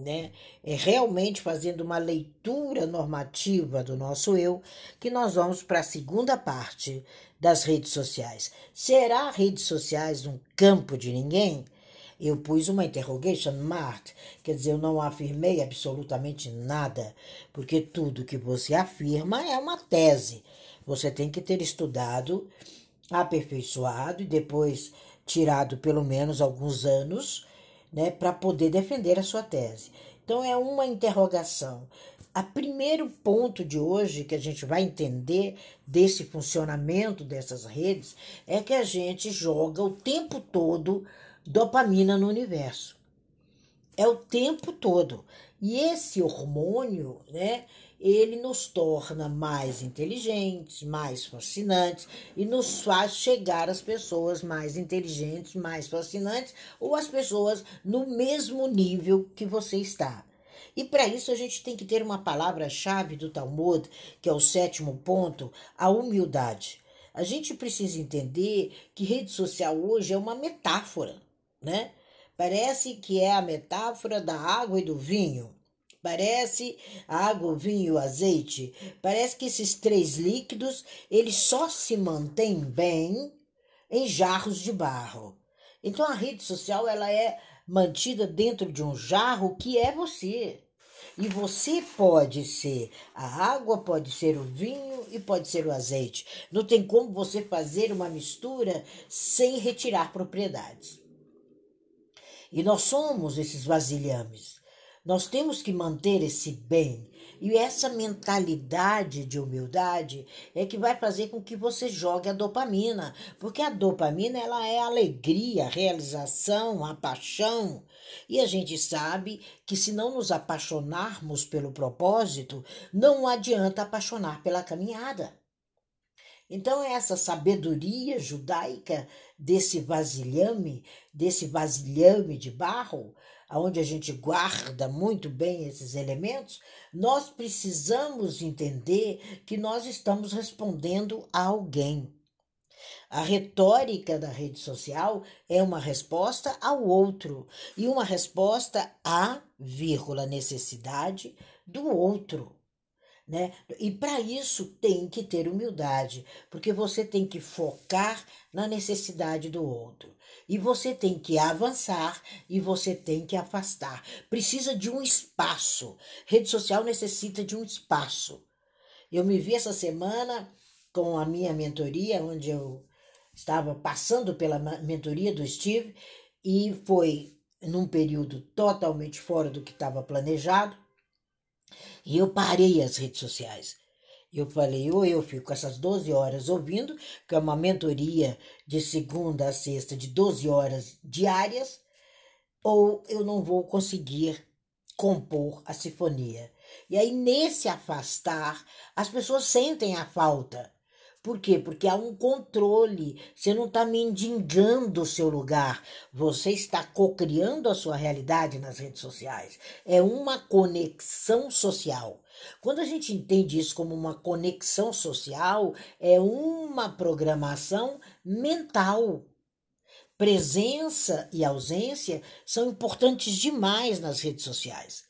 né? É realmente fazendo uma leitura normativa do nosso eu que nós vamos para a segunda parte das redes sociais. Será redes sociais um campo de ninguém? Eu pus uma interrogation mark, quer dizer, eu não afirmei absolutamente nada, porque tudo que você afirma é uma tese. Você tem que ter estudado, aperfeiçoado e depois tirado pelo menos alguns anos, né, para poder defender a sua tese. Então é uma interrogação. A primeiro ponto de hoje que a gente vai entender desse funcionamento dessas redes é que a gente joga o tempo todo dopamina no universo. É o tempo todo. E esse hormônio, né, ele nos torna mais inteligentes, mais fascinantes e nos faz chegar às pessoas mais inteligentes, mais fascinantes ou às pessoas no mesmo nível que você está. E para isso a gente tem que ter uma palavra-chave do Talmud, que é o sétimo ponto, a humildade. A gente precisa entender que rede social hoje é uma metáfora né? Parece que é a metáfora da água e do vinho. Parece água, vinho azeite. Parece que esses três líquidos, eles só se mantêm bem em jarros de barro. Então a rede social ela é mantida dentro de um jarro que é você. E você pode ser a água, pode ser o vinho e pode ser o azeite. Não tem como você fazer uma mistura sem retirar propriedades. E nós somos esses vasilhames. Nós temos que manter esse bem. E essa mentalidade de humildade é que vai fazer com que você jogue a dopamina, porque a dopamina ela é a alegria, a realização, a paixão. E a gente sabe que se não nos apaixonarmos pelo propósito, não adianta apaixonar pela caminhada. Então, essa sabedoria judaica desse vasilhame, desse vasilhame de barro, onde a gente guarda muito bem esses elementos, nós precisamos entender que nós estamos respondendo a alguém. A retórica da rede social é uma resposta ao outro e uma resposta à vírgula necessidade do outro né? E para isso tem que ter humildade, porque você tem que focar na necessidade do outro. E você tem que avançar e você tem que afastar. Precisa de um espaço. Rede social necessita de um espaço. Eu me vi essa semana com a minha mentoria, onde eu estava passando pela mentoria do Steve, e foi num período totalmente fora do que estava planejado e eu parei as redes sociais. Eu falei, ou eu fico essas 12 horas ouvindo, que é uma mentoria de segunda a sexta de 12 horas diárias, ou eu não vou conseguir compor a sinfonia. E aí, nesse afastar, as pessoas sentem a falta por quê? Porque há um controle. Você não está mendigando o seu lugar. Você está cocriando a sua realidade nas redes sociais. É uma conexão social. Quando a gente entende isso como uma conexão social, é uma programação mental. Presença e ausência são importantes demais nas redes sociais.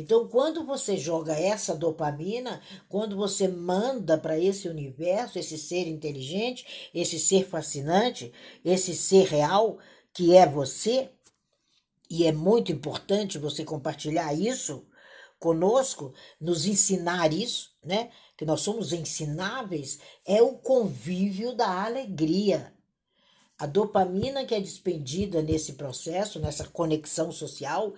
Então, quando você joga essa dopamina, quando você manda para esse universo, esse ser inteligente, esse ser fascinante, esse ser real, que é você, e é muito importante você compartilhar isso conosco, nos ensinar isso, né? Que nós somos ensináveis, é o convívio da alegria. A dopamina que é despendida nesse processo, nessa conexão social,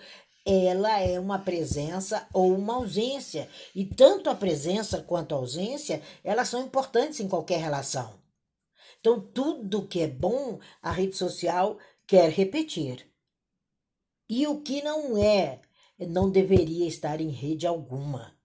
ela é uma presença ou uma ausência. E tanto a presença quanto a ausência, elas são importantes em qualquer relação. Então, tudo que é bom, a rede social quer repetir. E o que não é, não deveria estar em rede alguma,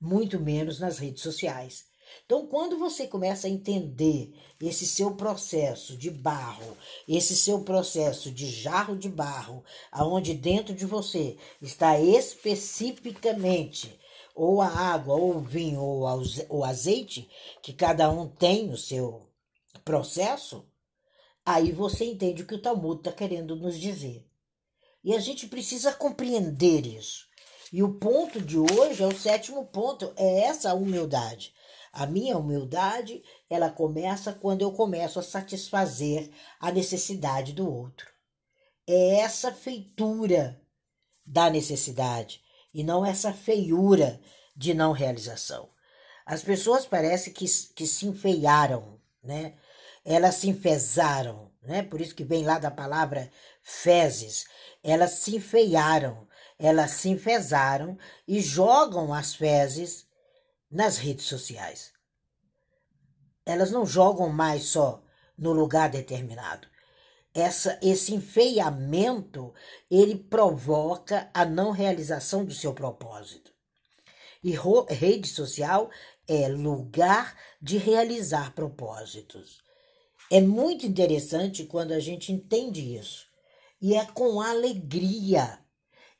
muito menos nas redes sociais. Então, quando você começa a entender esse seu processo de barro, esse seu processo de jarro de barro, aonde dentro de você está especificamente ou a água, ou o vinho, ou o azeite, que cada um tem o seu processo, aí você entende o que o Talmud está querendo nos dizer. E a gente precisa compreender isso. E o ponto de hoje é o sétimo ponto, é essa humildade. A minha humildade, ela começa quando eu começo a satisfazer a necessidade do outro. É essa feitura da necessidade e não essa feiura de não realização. As pessoas parecem que, que se enfeiaram, né? Elas se enfesaram, né? Por isso que vem lá da palavra fezes. Elas se enfeiaram, elas se enfesaram e jogam as fezes nas redes sociais. Elas não jogam mais só no lugar determinado. Essa, esse enfeiamento ele provoca a não realização do seu propósito. E rede social é lugar de realizar propósitos. É muito interessante quando a gente entende isso. E é com alegria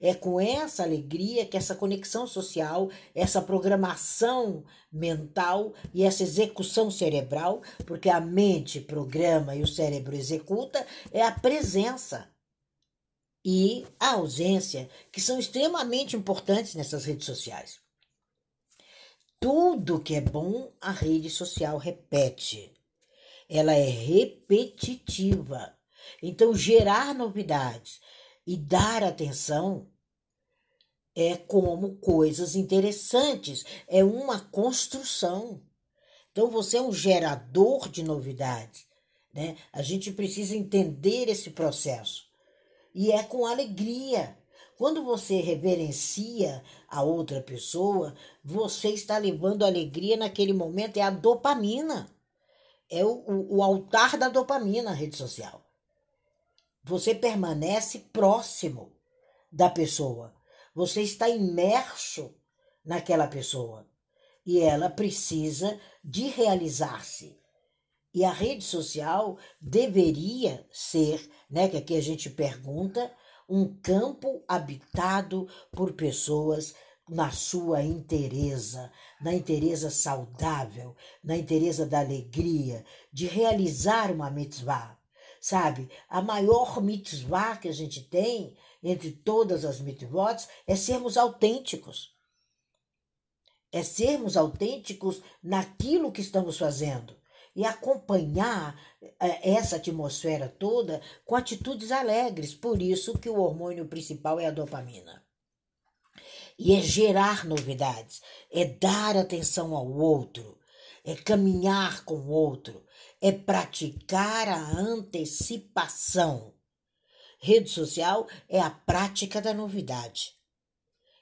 é com essa alegria que essa conexão social, essa programação mental e essa execução cerebral, porque a mente programa e o cérebro executa, é a presença e a ausência, que são extremamente importantes nessas redes sociais. Tudo que é bom, a rede social repete. Ela é repetitiva. Então, gerar novidades, e dar atenção é como coisas interessantes, é uma construção. Então você é um gerador de novidades, né? A gente precisa entender esse processo. E é com alegria. Quando você reverencia a outra pessoa, você está levando alegria naquele momento, é a dopamina. É o, o, o altar da dopamina, a rede social você permanece próximo da pessoa. Você está imerso naquela pessoa. E ela precisa de realizar-se. E a rede social deveria ser, né, que aqui a gente pergunta, um campo habitado por pessoas na sua inteireza, na inteireza saudável, na inteireza da alegria, de realizar uma mitzvah sabe? A maior mitzvah que a gente tem entre todas as mitzvot é sermos autênticos. É sermos autênticos naquilo que estamos fazendo e acompanhar é, essa atmosfera toda com atitudes alegres. Por isso que o hormônio principal é a dopamina. E é gerar novidades, é dar atenção ao outro, é caminhar com o outro, é praticar a antecipação. Rede social é a prática da novidade.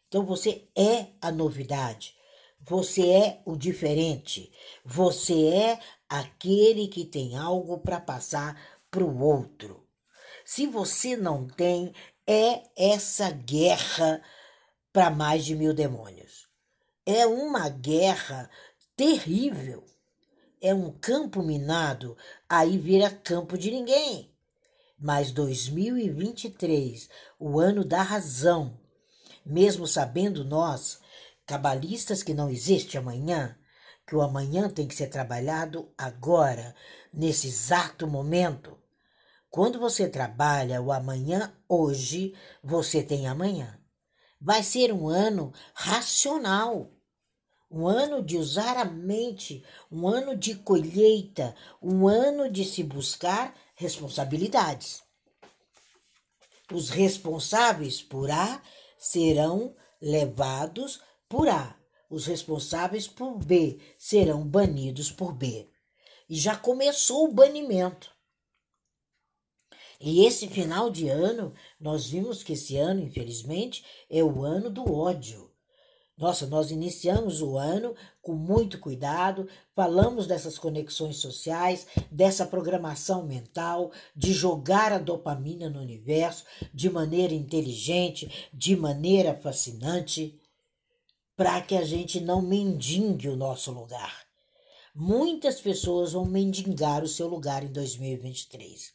Então você é a novidade. Você é o diferente. Você é aquele que tem algo para passar para o outro. Se você não tem, é essa guerra para mais de mil demônios. É uma guerra terrível é um campo minado, aí vira campo de ninguém. Mas 2023, o ano da razão, mesmo sabendo nós, cabalistas, que não existe amanhã, que o amanhã tem que ser trabalhado agora, nesse exato momento. Quando você trabalha o amanhã hoje, você tem amanhã. Vai ser um ano racional um ano de usar a mente, um ano de colheita, um ano de se buscar responsabilidades. Os responsáveis por A serão levados por A. Os responsáveis por B serão banidos por B. E já começou o banimento. E esse final de ano, nós vimos que esse ano, infelizmente, é o ano do ódio. Nossa, nós iniciamos o ano com muito cuidado, falamos dessas conexões sociais, dessa programação mental, de jogar a dopamina no universo de maneira inteligente, de maneira fascinante, para que a gente não mendigue o nosso lugar. Muitas pessoas vão mendigar o seu lugar em 2023.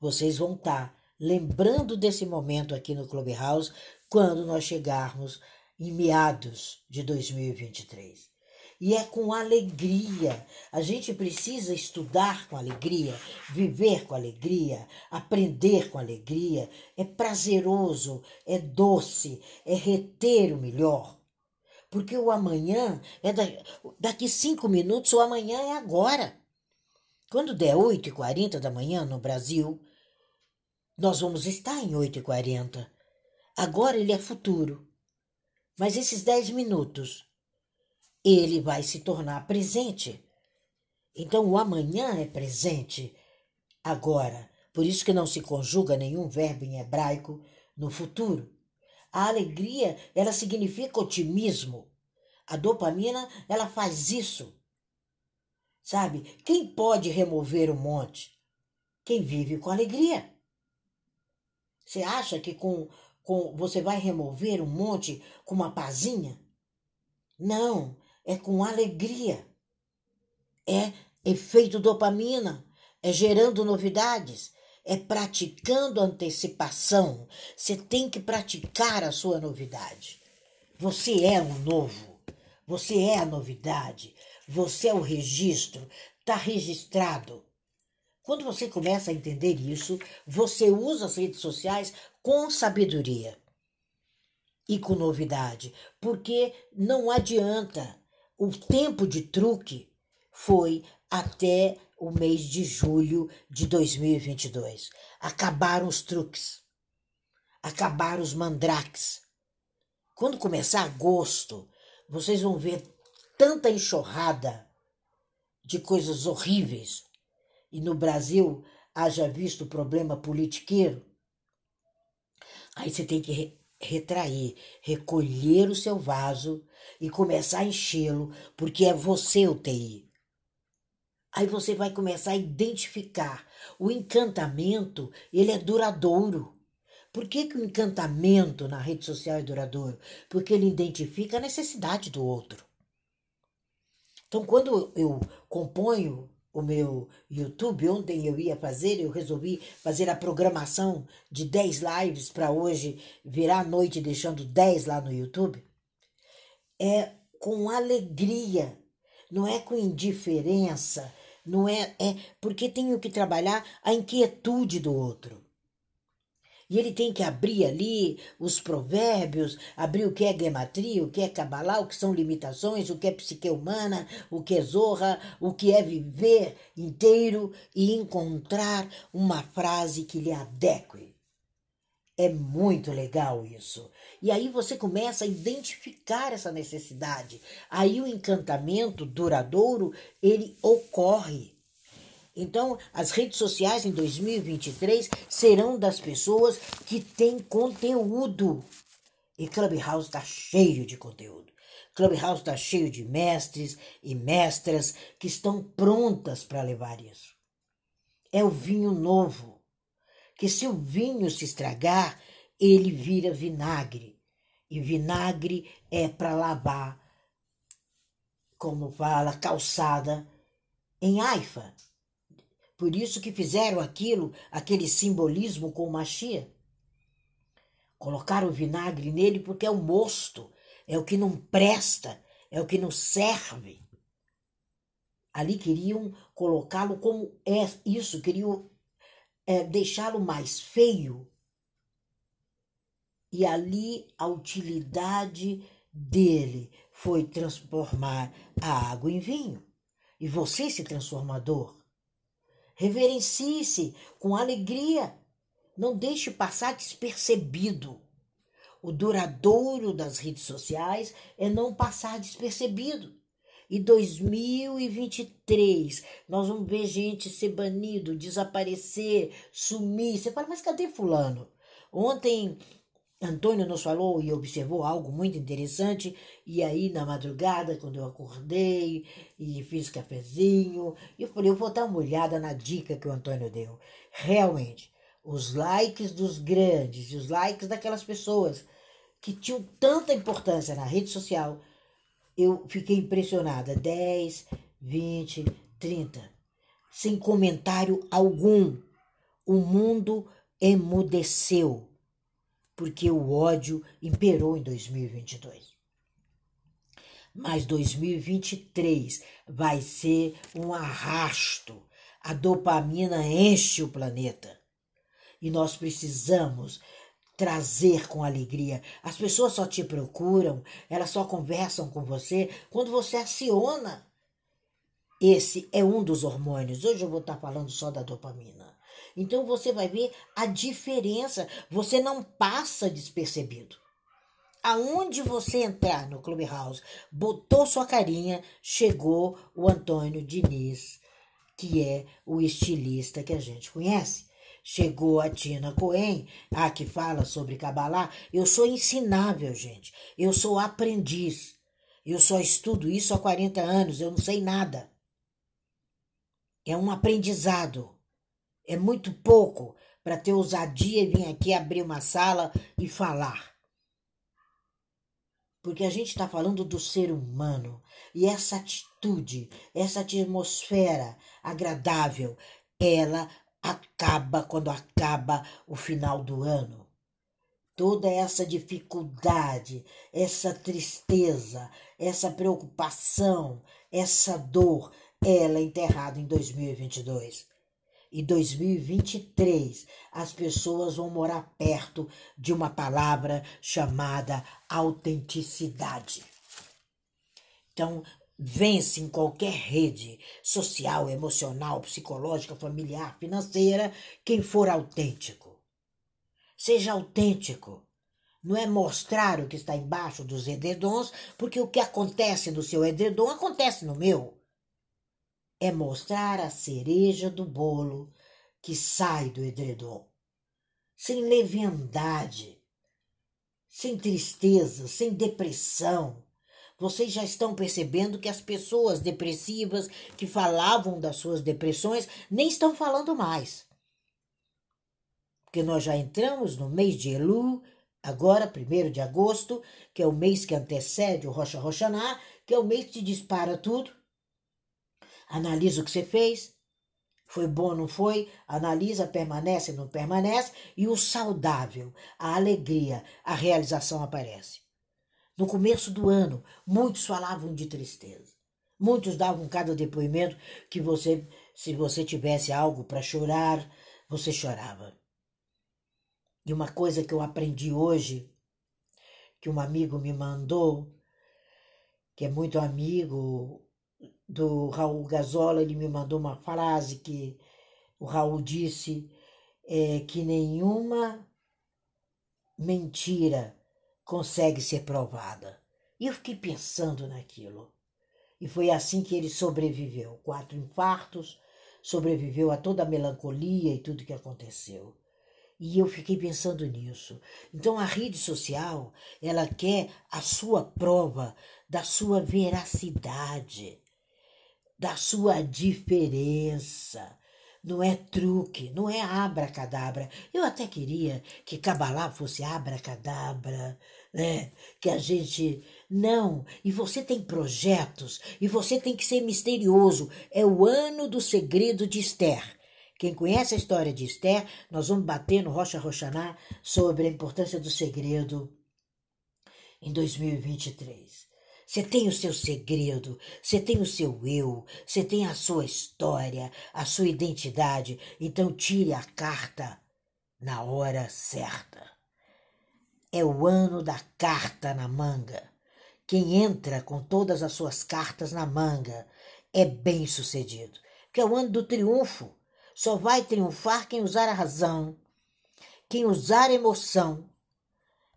Vocês vão estar tá lembrando desse momento aqui no Clubhouse quando nós chegarmos em meados de 2023. E é com alegria. A gente precisa estudar com alegria, viver com alegria, aprender com alegria. É prazeroso, é doce, é reter o melhor. Porque o amanhã é da, daqui cinco minutos, o amanhã é agora. Quando der 8h40 da manhã no Brasil, nós vamos estar em 8h40. Agora ele é futuro. Mas esses 10 minutos ele vai se tornar presente. Então o amanhã é presente agora. Por isso que não se conjuga nenhum verbo em hebraico no futuro. A alegria, ela significa otimismo. A dopamina, ela faz isso. Sabe? Quem pode remover o monte? Quem vive com alegria. Você acha que com, com você vai remover um monte com uma pazinha? Não, é com alegria. É efeito dopamina, é gerando novidades, é praticando antecipação. Você tem que praticar a sua novidade. Você é o novo, você é a novidade, você é o registro, está registrado. Quando você começa a entender isso, você usa as redes sociais com sabedoria e com novidade, porque não adianta o tempo de truque foi até o mês de julho de 2022. Acabaram os truques. Acabaram os mandrakes. Quando começar agosto, vocês vão ver tanta enxurrada de coisas horríveis. E no Brasil, haja visto o problema politiqueiro. Aí você tem que retrair, recolher o seu vaso e começar a enchê-lo, porque é você o TI. Aí você vai começar a identificar. O encantamento, ele é duradouro. Por que, que o encantamento na rede social é duradouro? Porque ele identifica a necessidade do outro. Então, quando eu componho o meu YouTube. Ontem eu ia fazer, eu resolvi fazer a programação de 10 lives para hoje virar a noite deixando 10 lá no YouTube. É com alegria, não é com indiferença, não é, é porque tenho que trabalhar a inquietude do outro. E ele tem que abrir ali os provérbios, abrir o que é gematria, o que é cabalá, o que são limitações, o que é psique humana, o que é zorra, o que é viver inteiro e encontrar uma frase que lhe adeque. É muito legal isso. E aí você começa a identificar essa necessidade. Aí o encantamento duradouro, ele ocorre. Então, as redes sociais em 2023 serão das pessoas que têm conteúdo. E Clubhouse está cheio de conteúdo. Clubhouse está cheio de mestres e mestras que estão prontas para levar isso. É o vinho novo, que se o vinho se estragar, ele vira vinagre. E vinagre é para lavar, como fala, calçada em Haifa. Por isso que fizeram aquilo, aquele simbolismo com o machia. Colocaram o vinagre nele porque é o mosto, é o que não presta, é o que não serve. Ali queriam colocá-lo como é isso, queriam é, deixá-lo mais feio. E ali a utilidade dele foi transformar a água em vinho. E você, esse transformador, Reverencie-se com alegria. Não deixe passar despercebido. O duradouro das redes sociais é não passar despercebido. E 2023, nós vamos ver gente ser banido, desaparecer, sumir. Você fala, mas cadê Fulano? Ontem Antônio nos falou e observou algo muito interessante, e aí na madrugada, quando eu acordei e fiz cafezinho, eu falei, eu vou dar uma olhada na dica que o Antônio deu. Realmente, os likes dos grandes os likes daquelas pessoas que tinham tanta importância na rede social, eu fiquei impressionada. 10, 20, 30. Sem comentário algum. O mundo emudeceu porque o ódio imperou em 2022. Mas 2023 vai ser um arrasto. A dopamina enche o planeta. E nós precisamos trazer com alegria. As pessoas só te procuram, elas só conversam com você quando você aciona. Esse é um dos hormônios. Hoje eu vou estar falando só da dopamina. Então você vai ver a diferença. Você não passa despercebido. Aonde você entrar no Clubhouse, botou sua carinha, chegou o Antônio Diniz, que é o estilista que a gente conhece. Chegou a Tina Cohen, a que fala sobre Kabbalah. Eu sou ensinável, gente. Eu sou aprendiz. Eu só estudo isso há 40 anos, eu não sei nada. É um aprendizado. É muito pouco para ter ousadia e vir aqui abrir uma sala e falar. Porque a gente está falando do ser humano. E essa atitude, essa atmosfera agradável, ela acaba quando acaba o final do ano. Toda essa dificuldade, essa tristeza, essa preocupação, essa dor, ela é enterrada em 2022. E 2023 as pessoas vão morar perto de uma palavra chamada autenticidade. Então, vence em qualquer rede social, emocional, psicológica, familiar, financeira, quem for autêntico. Seja autêntico. Não é mostrar o que está embaixo dos edredons, porque o que acontece no seu edredom acontece no meu. É mostrar a cereja do bolo que sai do edredom. Sem leviandade, sem tristeza, sem depressão vocês já estão percebendo que as pessoas depressivas que falavam das suas depressões nem estão falando mais. Porque nós já entramos no mês de Elu, agora, 1 de agosto, que é o mês que antecede o Rocha Roxaná, que é o mês que dispara tudo. Analisa o que você fez. Foi bom, não foi? Analisa, permanece, não permanece. E o saudável, a alegria, a realização aparece. No começo do ano, muitos falavam de tristeza. Muitos davam cada depoimento que você, se você tivesse algo para chorar, você chorava. E uma coisa que eu aprendi hoje, que um amigo me mandou, que é muito amigo do Raul Gazola, ele me mandou uma frase que o Raul disse é, que nenhuma mentira consegue ser provada. E eu fiquei pensando naquilo. E foi assim que ele sobreviveu. Quatro infartos, sobreviveu a toda a melancolia e tudo que aconteceu. E eu fiquei pensando nisso. Então a rede social, ela quer a sua prova da sua veracidade, da sua diferença, não é truque, não é abracadabra. Eu até queria que Cabalá fosse abracadabra, né? Que a gente. Não, e você tem projetos, e você tem que ser misterioso. É o ano do segredo de Esther. Quem conhece a história de Esther, nós vamos bater no Rocha Roxaná sobre a importância do segredo em 2023. Você tem o seu segredo, você tem o seu eu, você tem a sua história, a sua identidade. Então tire a carta na hora certa. É o ano da carta na manga. Quem entra com todas as suas cartas na manga é bem sucedido. Que é o ano do triunfo. Só vai triunfar quem usar a razão, quem usar a emoção.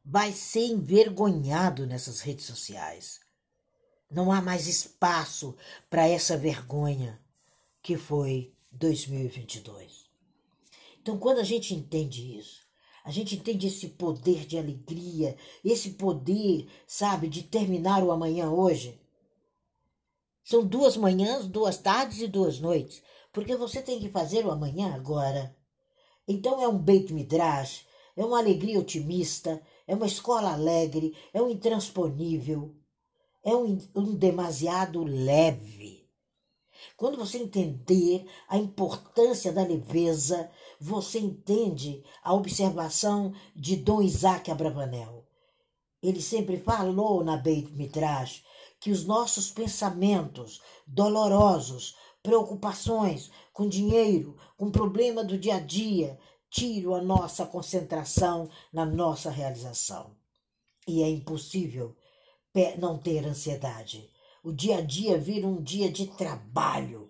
Vai ser envergonhado nessas redes sociais. Não há mais espaço para essa vergonha que foi 2022. Então, quando a gente entende isso, a gente entende esse poder de alegria, esse poder, sabe, de terminar o amanhã hoje. São duas manhãs, duas tardes e duas noites, porque você tem que fazer o amanhã agora. Então é um Beit Midrash, é uma alegria otimista, é uma escola alegre, é um intransponível, é um, um demasiado leve. Quando você entender a importância da leveza, você entende a observação de Dom Isaac Abravanel. Ele sempre falou na Beit Midrash que os nossos pensamentos dolorosos, preocupações com dinheiro, com problema do dia a dia, tiram a nossa concentração na nossa realização. E é impossível não ter ansiedade. O dia a dia vira um dia de trabalho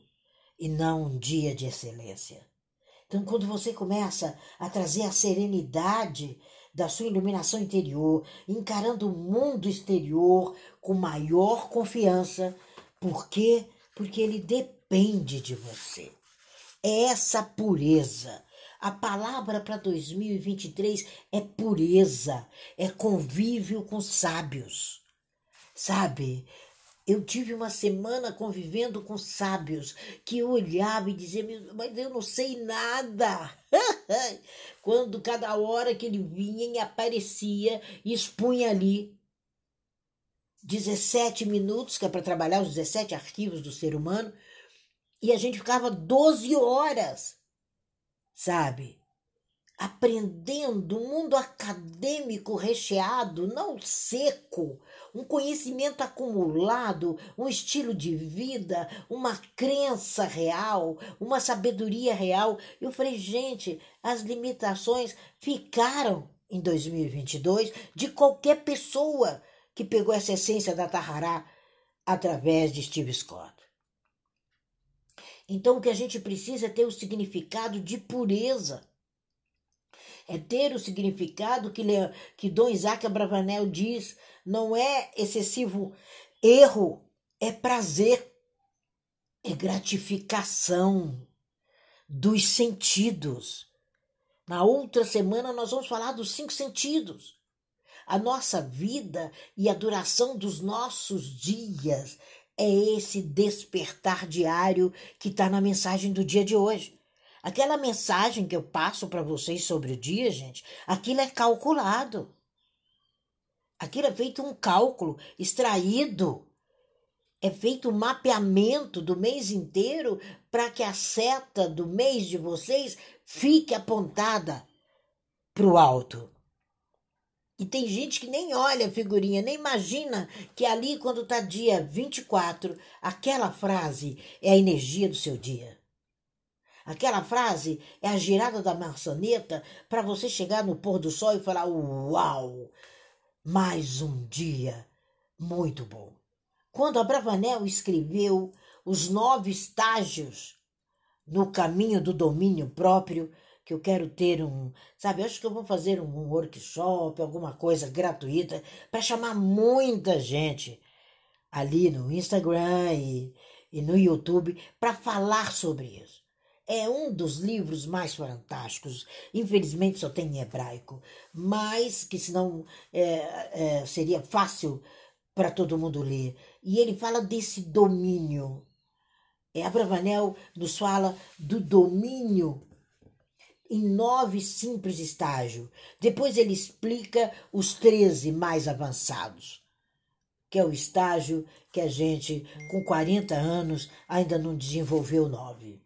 e não um dia de excelência. Então, quando você começa a trazer a serenidade da sua iluminação interior, encarando o mundo exterior com maior confiança, por quê? Porque ele depende de você. É essa pureza. A palavra para 2023 é pureza, é convívio com sábios. Sabe? Eu tive uma semana convivendo com sábios que eu olhava e dizia, mas eu não sei nada. Quando cada hora que ele vinha e aparecia, expunha ali 17 minutos, que é para trabalhar os 17 arquivos do ser humano, e a gente ficava 12 horas, sabe? Aprendendo um mundo acadêmico recheado, não seco, um conhecimento acumulado, um estilo de vida, uma crença real, uma sabedoria real. Eu falei, gente, as limitações ficaram em 2022 de qualquer pessoa que pegou essa essência da Tahará através de Steve Scott. Então, o que a gente precisa é ter o significado de pureza é ter o significado que, que Dom Isaac Abravanel diz, não é excessivo erro, é prazer, é gratificação dos sentidos. Na outra semana nós vamos falar dos cinco sentidos. A nossa vida e a duração dos nossos dias é esse despertar diário que está na mensagem do dia de hoje. Aquela mensagem que eu passo para vocês sobre o dia, gente, aquilo é calculado. Aquilo é feito um cálculo extraído. É feito um mapeamento do mês inteiro para que a seta do mês de vocês fique apontada para o alto. E tem gente que nem olha a figurinha, nem imagina que ali, quando está dia 24, aquela frase é a energia do seu dia. Aquela frase é a girada da maçaneta para você chegar no pôr do sol e falar: Uau! Mais um dia muito bom. Quando Abravanel escreveu os nove estágios no caminho do domínio próprio, que eu quero ter um, sabe, acho que eu vou fazer um workshop, alguma coisa gratuita para chamar muita gente ali no Instagram e, e no YouTube para falar sobre isso é um dos livros mais fantásticos. Infelizmente só tem em hebraico, mas que senão é, é, seria fácil para todo mundo ler. E ele fala desse domínio. É, Abravanel nos fala do domínio em nove simples estágios. Depois ele explica os treze mais avançados, que é o estágio que a gente, com 40 anos, ainda não desenvolveu nove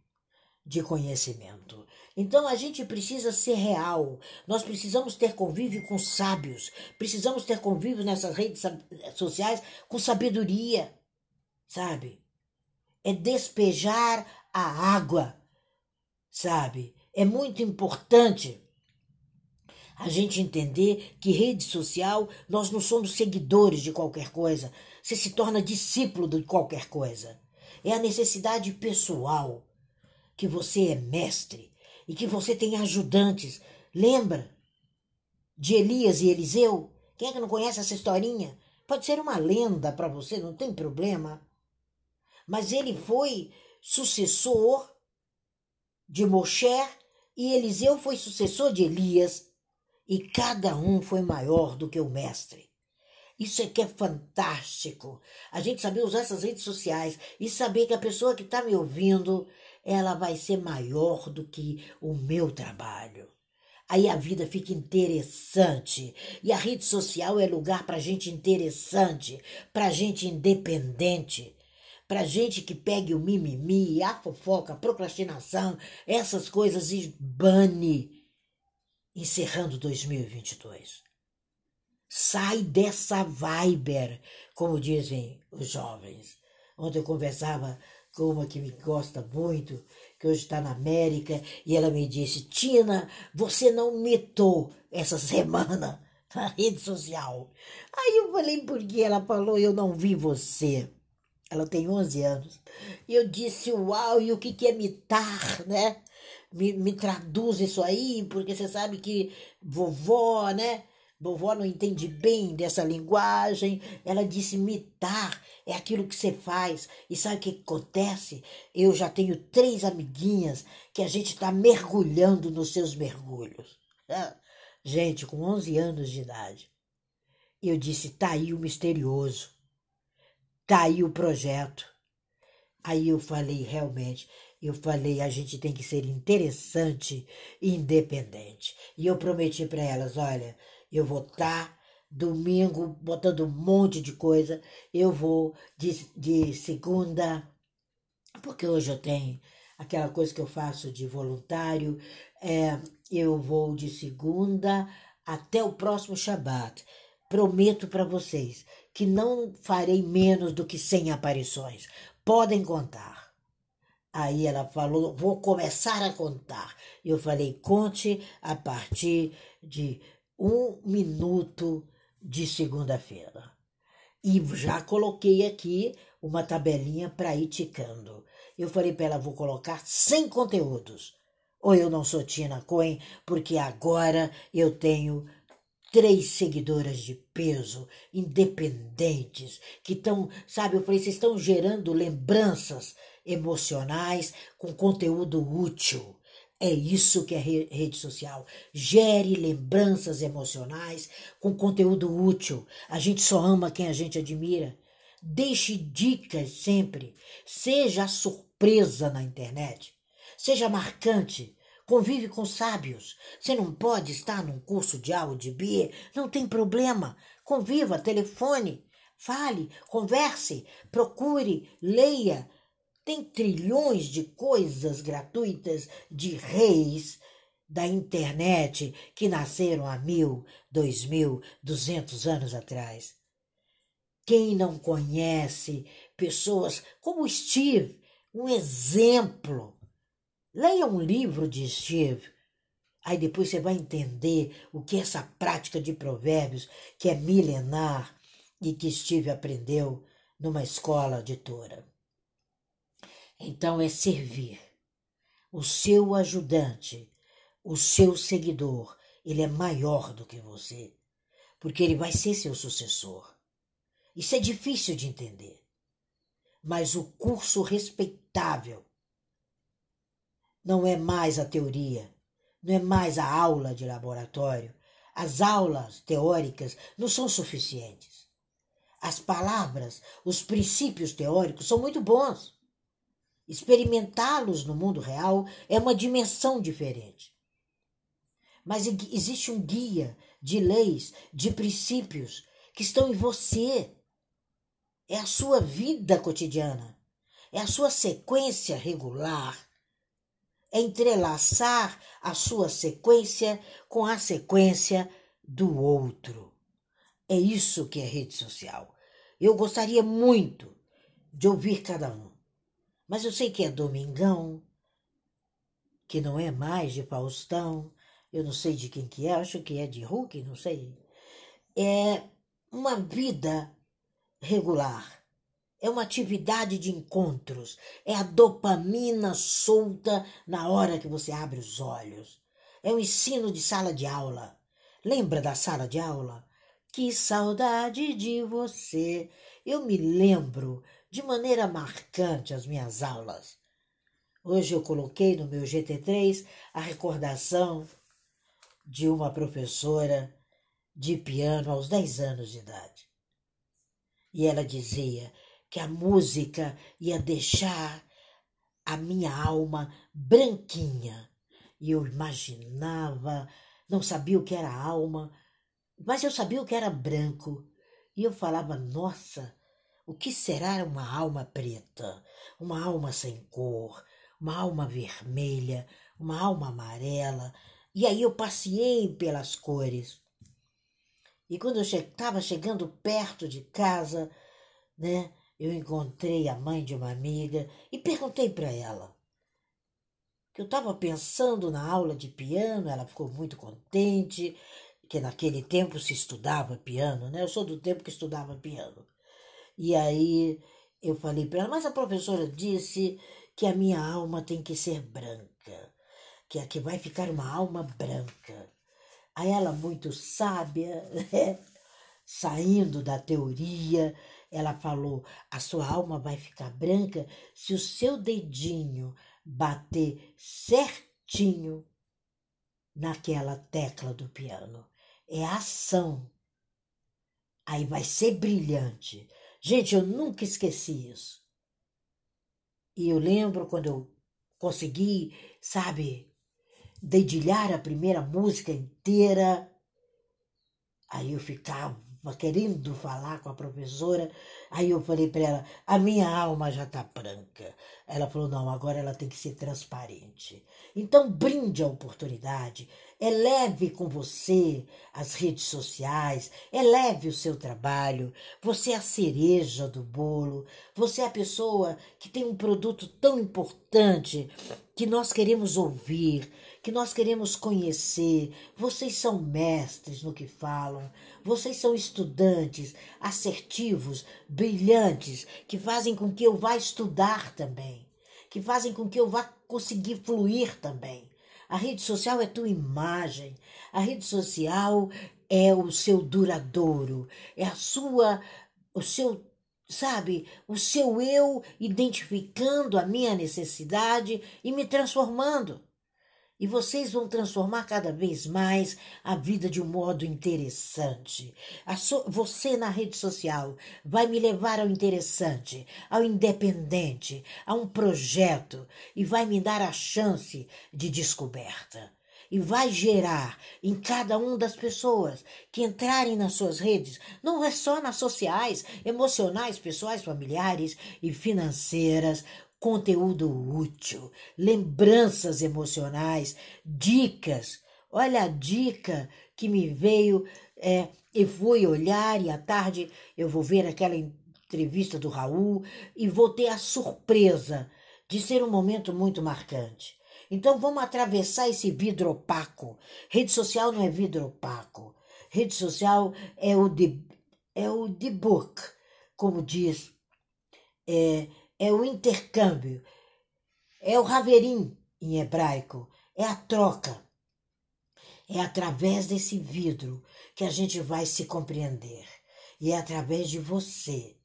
de conhecimento. Então a gente precisa ser real. Nós precisamos ter convívio com sábios. Precisamos ter convívio nessas redes sociais com sabedoria. Sabe? É despejar a água. Sabe? É muito importante a gente entender que rede social nós não somos seguidores de qualquer coisa. Você se torna discípulo de qualquer coisa. É a necessidade pessoal que você é mestre e que você tem ajudantes. Lembra de Elias e Eliseu? Quem é que não conhece essa historinha? Pode ser uma lenda para você, não tem problema. Mas ele foi sucessor de Moshe e Eliseu foi sucessor de Elias e cada um foi maior do que o mestre. Isso é que é fantástico. A gente saber usar essas redes sociais e saber que a pessoa que está me ouvindo, ela vai ser maior do que o meu trabalho. Aí a vida fica interessante. E a rede social é lugar para gente interessante, para gente independente, para gente que pegue o mimimi, a fofoca, a procrastinação, essas coisas e bane. Encerrando 2022. Sai dessa Viber, como dizem os jovens. Ontem eu conversava uma que me gosta muito, que hoje está na América, e ela me disse: Tina, você não metou essa semana na rede social. Aí eu falei: por que? Ela falou: eu não vi você. Ela tem 11 anos. E eu disse: uau, e o que, que é mitar, né? Me, me traduz isso aí, porque você sabe que vovó, né? Vovó não entende bem dessa linguagem. Ela disse: mitar é aquilo que você faz. E sabe o que acontece? Eu já tenho três amiguinhas que a gente está mergulhando nos seus mergulhos. Gente, com 11 anos de idade. Eu disse: tá aí o misterioso. Tá aí o projeto. Aí eu falei: realmente. Eu falei, a gente tem que ser interessante e independente. E eu prometi para elas, olha, eu vou estar tá domingo botando um monte de coisa. Eu vou de, de segunda, porque hoje eu tenho aquela coisa que eu faço de voluntário. É, eu vou de segunda até o próximo Shabat. Prometo para vocês que não farei menos do que 100 aparições. Podem contar. Aí ela falou: vou começar a contar. Eu falei: conte a partir de um minuto de segunda-feira. E já coloquei aqui uma tabelinha para ir ticando. Eu falei para ela, vou colocar 100 conteúdos. Ou eu não sou Tina Cohen, porque agora eu tenho três seguidoras de peso, independentes, que estão, sabe, eu falei, vocês estão gerando lembranças emocionais com conteúdo útil. É isso que é rede social. Gere lembranças emocionais com conteúdo útil. A gente só ama quem a gente admira. Deixe dicas sempre. Seja surpresa na internet. Seja marcante. Convive com sábios. Você não pode estar num curso de A ou de B. Não tem problema. Conviva, telefone. Fale, converse, procure, leia, tem trilhões de coisas gratuitas de reis da internet que nasceram há mil, dois mil, duzentos anos atrás. Quem não conhece pessoas como Steve, um exemplo? Leia um livro de Steve. Aí depois você vai entender o que essa prática de provérbios que é milenar e que Steve aprendeu numa escola de Tora. Então é servir. O seu ajudante, o seu seguidor, ele é maior do que você, porque ele vai ser seu sucessor. Isso é difícil de entender. Mas o curso respeitável não é mais a teoria, não é mais a aula de laboratório. As aulas teóricas não são suficientes. As palavras, os princípios teóricos são muito bons. Experimentá-los no mundo real é uma dimensão diferente. Mas existe um guia de leis, de princípios que estão em você. É a sua vida cotidiana. É a sua sequência regular. É entrelaçar a sua sequência com a sequência do outro. É isso que é rede social. Eu gostaria muito de ouvir cada um. Mas eu sei que é Domingão, que não é mais de Faustão, eu não sei de quem que é, acho que é de Hulk, não sei. É uma vida regular. É uma atividade de encontros. É a dopamina solta na hora que você abre os olhos. É o ensino de sala de aula. Lembra da sala de aula? Que saudade de você. Eu me lembro de maneira marcante as minhas aulas. Hoje eu coloquei no meu GT3 a recordação de uma professora de piano aos 10 anos de idade. E ela dizia que a música ia deixar a minha alma branquinha. E eu imaginava, não sabia o que era alma, mas eu sabia o que era branco. E eu falava, nossa, o que será uma alma preta, uma alma sem cor, uma alma vermelha, uma alma amarela? E aí eu passei pelas cores. E quando eu estava che chegando perto de casa, né, eu encontrei a mãe de uma amiga e perguntei para ela que eu estava pensando na aula de piano, ela ficou muito contente, que naquele tempo se estudava piano, né? Eu sou do tempo que estudava piano. E aí eu falei para ela, mas a professora disse que a minha alma tem que ser branca, que aqui vai ficar uma alma branca. Aí ela, muito sábia, né? saindo da teoria, ela falou: a sua alma vai ficar branca se o seu dedinho bater certinho naquela tecla do piano. É ação. Aí vai ser brilhante. Gente, eu nunca esqueci isso. E eu lembro quando eu consegui, sabe, dedilhar a primeira música inteira. Aí eu ficava querendo falar com a professora. Aí eu falei para ela: a minha alma já está branca. Ela falou: não, agora ela tem que ser transparente. Então, brinde a oportunidade, eleve com você as redes sociais, eleve o seu trabalho. Você é a cereja do bolo, você é a pessoa que tem um produto tão importante que nós queremos ouvir que nós queremos conhecer. Vocês são mestres no que falam, vocês são estudantes assertivos, brilhantes, que fazem com que eu vá estudar também, que fazem com que eu vá conseguir fluir também. A rede social é tua imagem, a rede social é o seu duradouro, é a sua, o seu sabe, o seu eu identificando a minha necessidade e me transformando. E vocês vão transformar cada vez mais a vida de um modo interessante. So você na rede social vai me levar ao interessante, ao independente, a um projeto e vai me dar a chance de descoberta. E vai gerar em cada um das pessoas que entrarem nas suas redes, não é só nas sociais, emocionais, pessoais, familiares e financeiras, conteúdo útil, lembranças emocionais, dicas. Olha a dica que me veio. É, eu fui olhar e à tarde eu vou ver aquela entrevista do Raul e vou ter a surpresa de ser um momento muito marcante. Então vamos atravessar esse vidro opaco. Rede social não é vidro opaco. Rede social é o de, é o de book, como diz é, é o intercâmbio, é o haverim em hebraico, é a troca. É através desse vidro que a gente vai se compreender. E é através de você.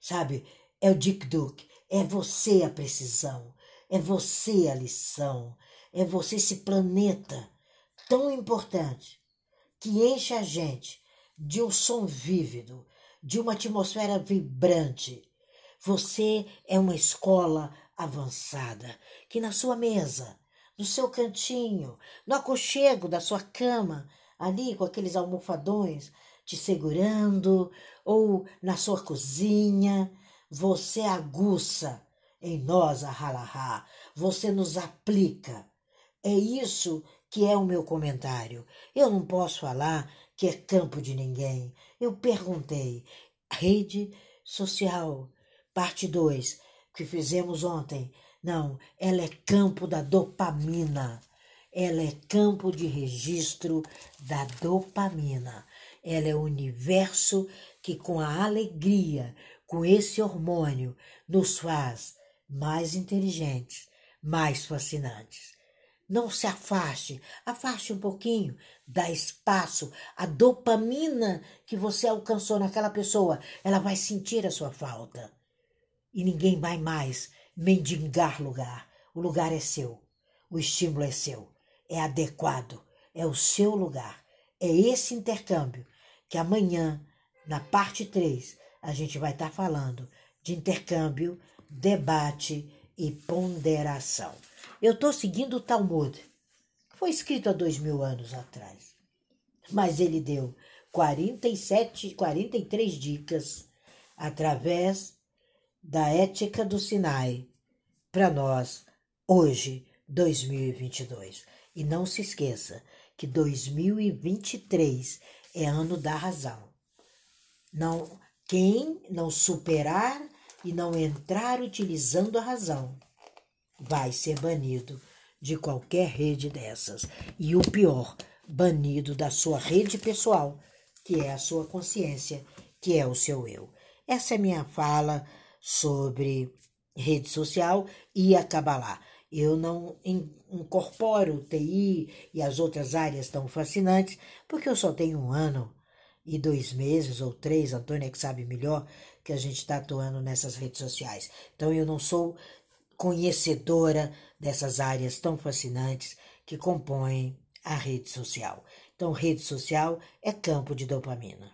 Sabe? É o dikduk, é você a precisão, é você a lição, é você esse planeta tão importante que enche a gente de um som vívido, de uma atmosfera vibrante, você é uma escola avançada que na sua mesa, no seu cantinho, no aconchego da sua cama, ali com aqueles almofadões te segurando, ou na sua cozinha, você aguça em nós a halahá, você nos aplica. É isso que é o meu comentário. Eu não posso falar que é campo de ninguém. Eu perguntei, rede social parte 2, que fizemos ontem. Não, ela é campo da dopamina. Ela é campo de registro da dopamina. Ela é o universo que, com a alegria, com esse hormônio, nos faz mais inteligentes, mais fascinantes. Não se afaste, afaste um pouquinho, dá espaço. A dopamina que você alcançou naquela pessoa, ela vai sentir a sua falta e ninguém vai mais mendigar lugar. O lugar é seu, o estímulo é seu, é adequado, é o seu lugar. É esse intercâmbio que amanhã, na parte 3, a gente vai estar tá falando de intercâmbio, debate e ponderação. Eu estou seguindo o Talmud, foi escrito há dois mil anos atrás, mas ele deu 47, 43 dicas através da ética do Sinai para nós hoje, 2022. E não se esqueça que 2023 é ano da razão. Não, quem não superar e não entrar utilizando a razão vai ser banido de qualquer rede dessas. E o pior, banido da sua rede pessoal, que é a sua consciência, que é o seu eu. Essa é minha fala sobre rede social e a Kabbalah. Eu não incorporo TI e as outras áreas tão fascinantes, porque eu só tenho um ano e dois meses ou três, Antônia que sabe melhor, que a gente está atuando nessas redes sociais. Então eu não sou conhecedora dessas áreas tão fascinantes que compõem a rede social. Então, rede social é campo de dopamina.